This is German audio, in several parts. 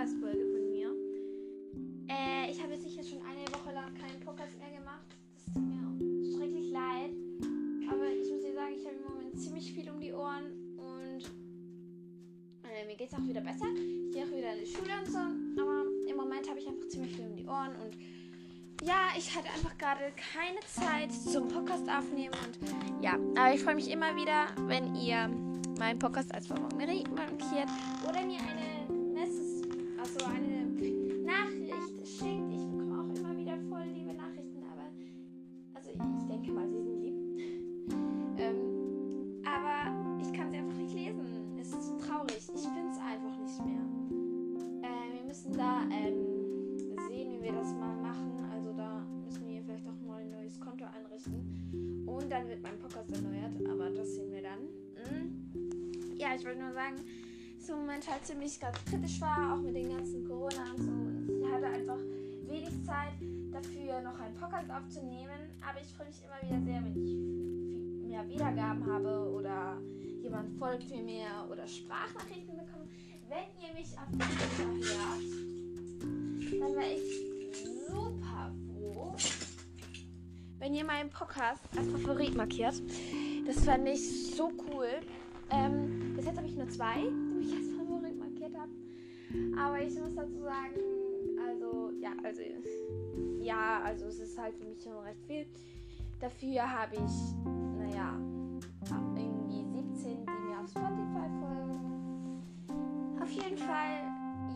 Podcast-Folge von mir. Äh, ich habe jetzt sicher schon eine Woche lang keinen Podcast mehr gemacht. Das tut mir auch schrecklich leid. Aber ich muss dir sagen, ich habe im Moment ziemlich viel um die Ohren und äh, mir geht es auch wieder besser. Ich gehe auch wieder in die Schule und so. Aber im Moment habe ich einfach ziemlich viel um die Ohren und ja, ich hatte einfach gerade keine Zeit zum Podcast aufnehmen und ja, aber ich freue mich immer wieder, wenn ihr meinen Podcast als Favorit markiert oder Dann wird mein Podcast erneuert, aber das sehen wir dann. Mhm ja, ich wollte nur sagen, dass im Moment halt ziemlich ganz kritisch war, auch mit den ganzen Corona und so. Ich hatte einfach wenig Zeit dafür, noch einen Podcast aufzunehmen. Aber ich freue mich immer wieder sehr, wenn ich mehr Wiedergaben habe oder jemand folgt mir mehr oder Sprachnachrichten bekomme. Wenn ihr mich auf Twitter hört, dann wäre ich wenn ihr meinen Podcast als Favorit markiert. Das fand ich so cool. Ähm, bis jetzt habe ich nur zwei, die mich als Favorit markiert haben. Aber ich muss dazu sagen, also, ja, also, ja, also es ist halt für mich schon recht viel. Dafür habe ich, naja, irgendwie 17, die mir auf Spotify folgen. Auf jeden Fall,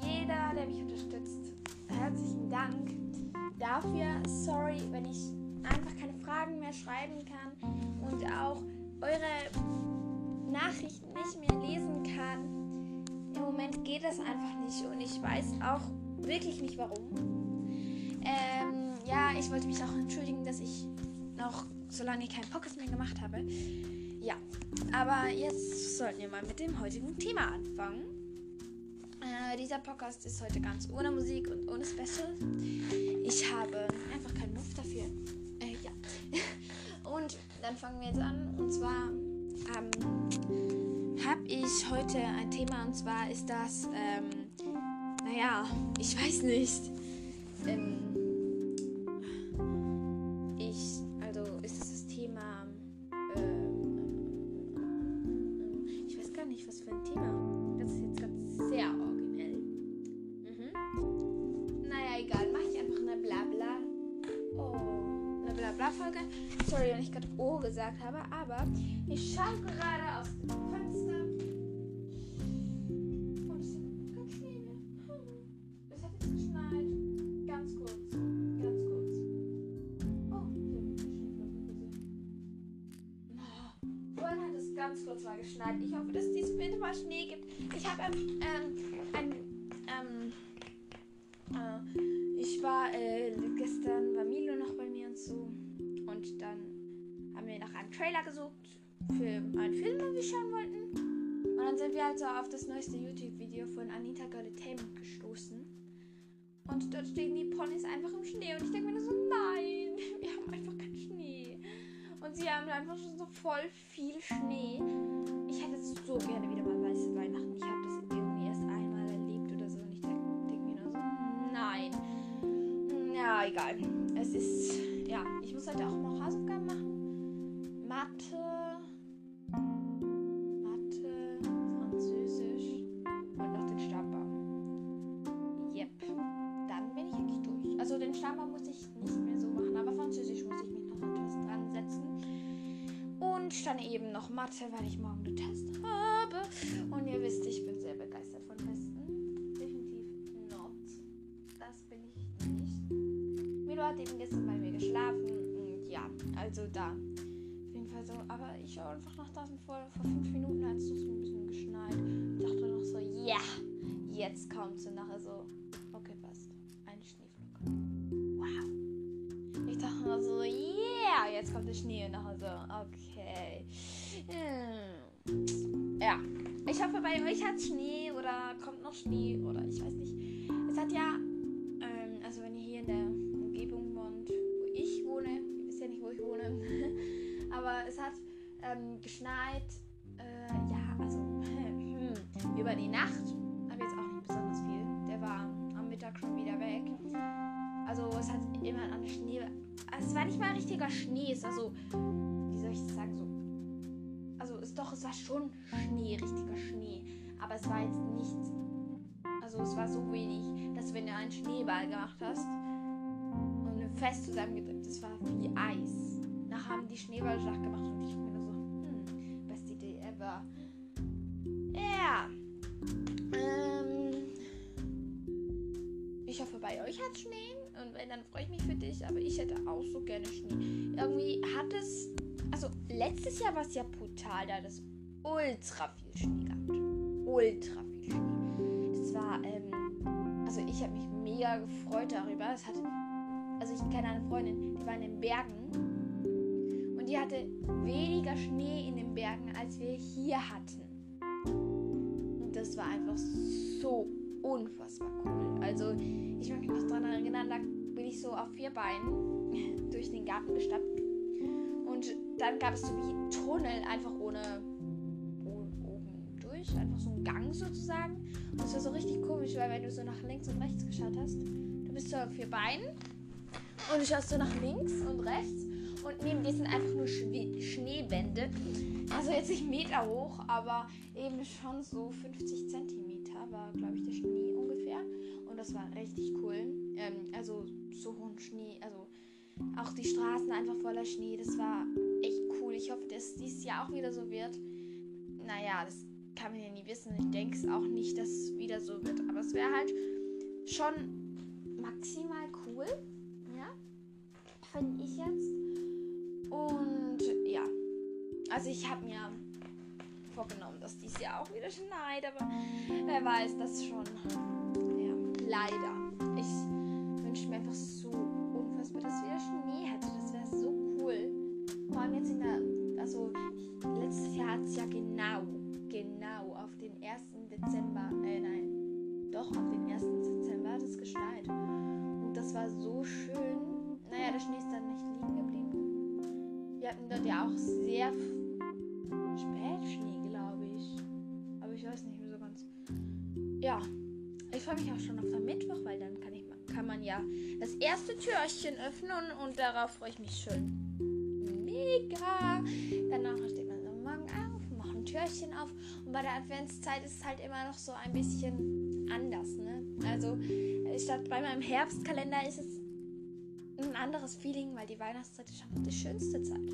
jeder, der mich unterstützt, herzlichen Dank dafür. Sorry, wenn ich einfach keine Fragen mehr schreiben kann und auch eure Nachrichten nicht mehr lesen kann. Im Moment geht das einfach nicht und ich weiß auch wirklich nicht warum. Ähm, ja, ich wollte mich auch entschuldigen, dass ich noch so lange keinen Podcast mehr gemacht habe. Ja, aber jetzt sollten wir mal mit dem heutigen Thema anfangen. Äh, dieser Podcast ist heute ganz ohne Musik und ohne Special. Ich habe einfach keinen Muff dann fangen wir jetzt an und zwar ähm, habe ich heute ein Thema und zwar ist das, ähm, naja, ich weiß nicht. Ähm, Blabla-Folge. Sorry, wenn ich gerade O gesagt habe, aber ich schaue gerade aus dem Fenster. Und es. Es hat jetzt geschneit. Ganz kurz. Ganz kurz. Oh, hier habe ich eine Schneeflocke gesehen. Vorhin hat es ganz kurz mal geschneit. Ich hoffe, dass es diesen Winter mal Schnee gibt. Ich habe ähm, ähm, ein, Trailer gesucht für einen Film, den wir schauen wollten. Und dann sind wir also auf das neueste YouTube-Video von Anita Goldetainment gestoßen. Und dort stehen die Ponys einfach im Schnee. Und ich denke mir so, nein, wir haben einfach keinen Schnee. Und sie haben einfach schon so voll viel Schnee. Ich hätte so gerne wieder mal weiße Weihnachten. Ich habe das irgendwie erst einmal erlebt oder so. Und ich denke denk mir nur so, nein. Ja, egal. Es ist, ja, ich muss heute auch noch Hausaufgaben machen. Mathe. Mathe, Französisch und noch den Stammbaum. Yep. Dann bin ich eigentlich durch. Also den Stammbaum muss ich nicht mehr so machen, aber Französisch muss ich mich noch etwas dran setzen. Und dann eben noch Mathe, weil ich morgen den Test habe. Und ihr wisst, ich bin sehr begeistert von Testen. Definitiv not. Das bin ich nicht. Milo hat eben gestern bei mir geschlafen. Und ja, also da. Auf jeden Fall so. Aber ich schaue einfach nach draußen vor, vor fünf Minuten hat es ein bisschen geschneit. Ich dachte noch so, ja, yeah, jetzt kommt sie nachher so. Okay, passt. Eine Schneeflocke. Wow. Ich dachte noch so, yeah, jetzt kommt der Schnee und nachher so, okay. Hm. Ja. Ich hoffe, bei euch hat Schnee oder kommt noch Schnee oder ich weiß nicht. Es hat ja, ähm, also wenn ihr hier in der aber es hat ähm, geschneit, äh, ja, also hm, über die Nacht, aber jetzt auch nicht besonders viel. Der war Also es hat immer an Schnee. Also es war nicht mal richtiger Schnee, es war so, wie soll ich das sagen, so. Also es doch, es war schon Schnee, richtiger Schnee. Aber es war jetzt nicht. Also es war so wenig, dass wenn du einen Schneeball gemacht hast und fest zusammengedrückt, das war wie Eis. Nachher haben die Schneeballschlacht gemacht und ich mir so, hm, beste Idee ever. Ja. Ähm, ich hoffe, bei euch hat Schnee. Und wenn, dann freue ich mich für dich. Aber ich hätte auch so gerne Schnee. Irgendwie hat es. Also, letztes Jahr war es ja brutal. Da hat es ultra viel Schnee gehabt. Ultra viel Schnee. Das war, ähm. Also, ich habe mich mega gefreut darüber. Es hatte. Also, ich kenne eine Freundin, die war in den Bergen. Die hatte weniger Schnee in den Bergen, als wir hier hatten. Und das war einfach so unfassbar cool. Also ich mag mich noch daran erinnern, da bin ich so auf vier Beinen durch den Garten gestappt. Und dann gab es so wie Tunnel, einfach ohne oben durch, einfach so ein Gang sozusagen. Und es war so richtig komisch, weil wenn du so nach links und rechts geschaut hast, du bist so auf vier Beinen und du schaust so nach links und rechts und neben dir sind einfach nur Schwe Schneewände. Also jetzt nicht Meter hoch, aber eben schon so 50 Zentimeter war, glaube ich, der Schnee ungefähr. Und das war richtig cool. Ähm, also so hohen Schnee, also auch die Straßen einfach voller Schnee. Das war echt cool. Ich hoffe, dass dieses Jahr auch wieder so wird. Naja, das kann man ja nie wissen. Ich denke es auch nicht, dass es wieder so wird. Aber es wäre halt schon maximal also ich habe mir vorgenommen, dass dies Jahr auch wieder schneit, aber wer weiß das schon. Ja, leider. Ich wünsche mir einfach so unfassbar, dass wieder Schnee hätte. Das wäre so cool. Vor allem jetzt in der, also letztes Jahr hat es ja genau, genau auf den 1. Dezember, äh nein, doch auf den 1. Dezember hat es geschneit. Und das war so schön. Naja, der Schnee ist dann nicht liegen geblieben. Wir hatten dort ja auch sehr spät Schnee, glaube ich. Aber ich weiß nicht mehr so ganz. Ja, ich freue mich auch schon auf den Mittwoch, weil dann kann, ich, kann man ja das erste Türchen öffnen und, darauf freue ich mich schon. Mega! Danach steht man am Morgen auf, macht ein Türchen auf und bei der Adventszeit ist es halt immer noch so ein bisschen anders, ne? Also statt bei meinem Herbstkalender ist es ein anderes Feeling, weil die Weihnachtszeit ist einfach die schönste Zeit.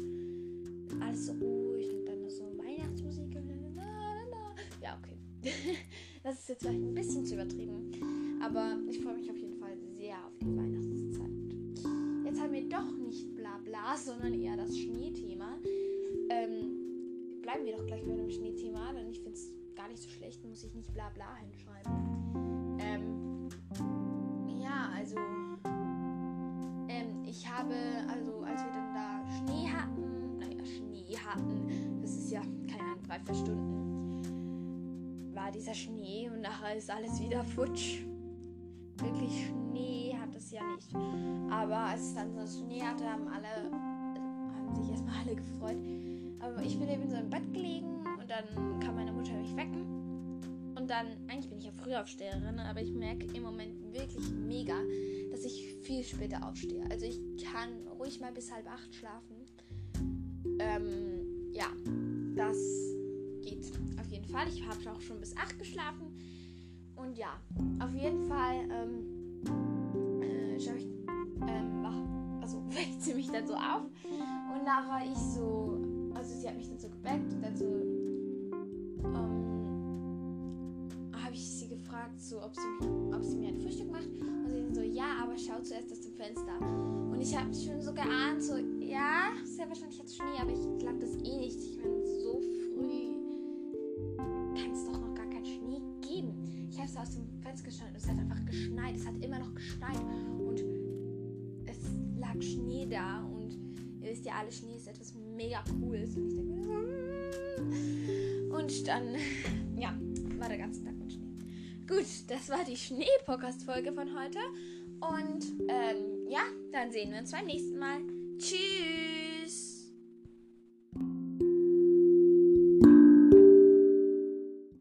Alles so Das ist jetzt vielleicht ein bisschen zu übertrieben. Aber ich freue mich auf jeden Fall sehr auf die Weihnachtszeit. Jetzt haben wir doch nicht bla bla, sondern eher das Schneethema. Ähm, bleiben wir doch gleich bei dem Schneethema, denn ich finde es gar nicht so schlecht, muss ich nicht bla bla hinschreiben. Ähm, ja, also ähm, ich habe, also als wir dann da Schnee hatten, naja, Schnee hatten, das ist ja, keine Ahnung, drei, vier Stunden, war dieser Schnee und nachher ist alles wieder futsch. Wirklich Schnee hat es ja nicht. Aber als es dann so Schnee hatte, haben alle, haben sich erstmal alle gefreut. Aber ich bin eben so im Bett gelegen und dann kam meine Mutter mich wecken. Und dann, eigentlich bin ich ja Frühaufsteherin, aber ich merke im Moment wirklich mega, dass ich viel später aufstehe. Also ich kann ruhig mal bis halb acht schlafen. Ähm, ja, das geht Fall. Ich habe auch schon bis acht geschlafen. Und ja, auf jeden Fall ähm, äh, ich, ähm, also weckt sie mich dann so auf. Und nachher ich so, also sie hat mich dann so geweckt und dann so, ähm, habe ich sie gefragt, so, ob sie, ob sie mir ein Frühstück macht. Und sie so, ja, aber schau zuerst aus dem Fenster. Und ich habe schon so geahnt, so, ja, sehr wahrscheinlich jetzt Schnee, aber ich glaube das eh nicht. Ich meine, so früh immer noch geschneit und es lag Schnee da und ihr wisst ja alle, Schnee ist etwas mega cooles und ich denke mm. und dann, ja, war der ganze Tag mit Schnee. Gut, das war die Schnee-Podcast-Folge von heute und ähm, ja, dann sehen wir uns beim nächsten Mal. Tschüss!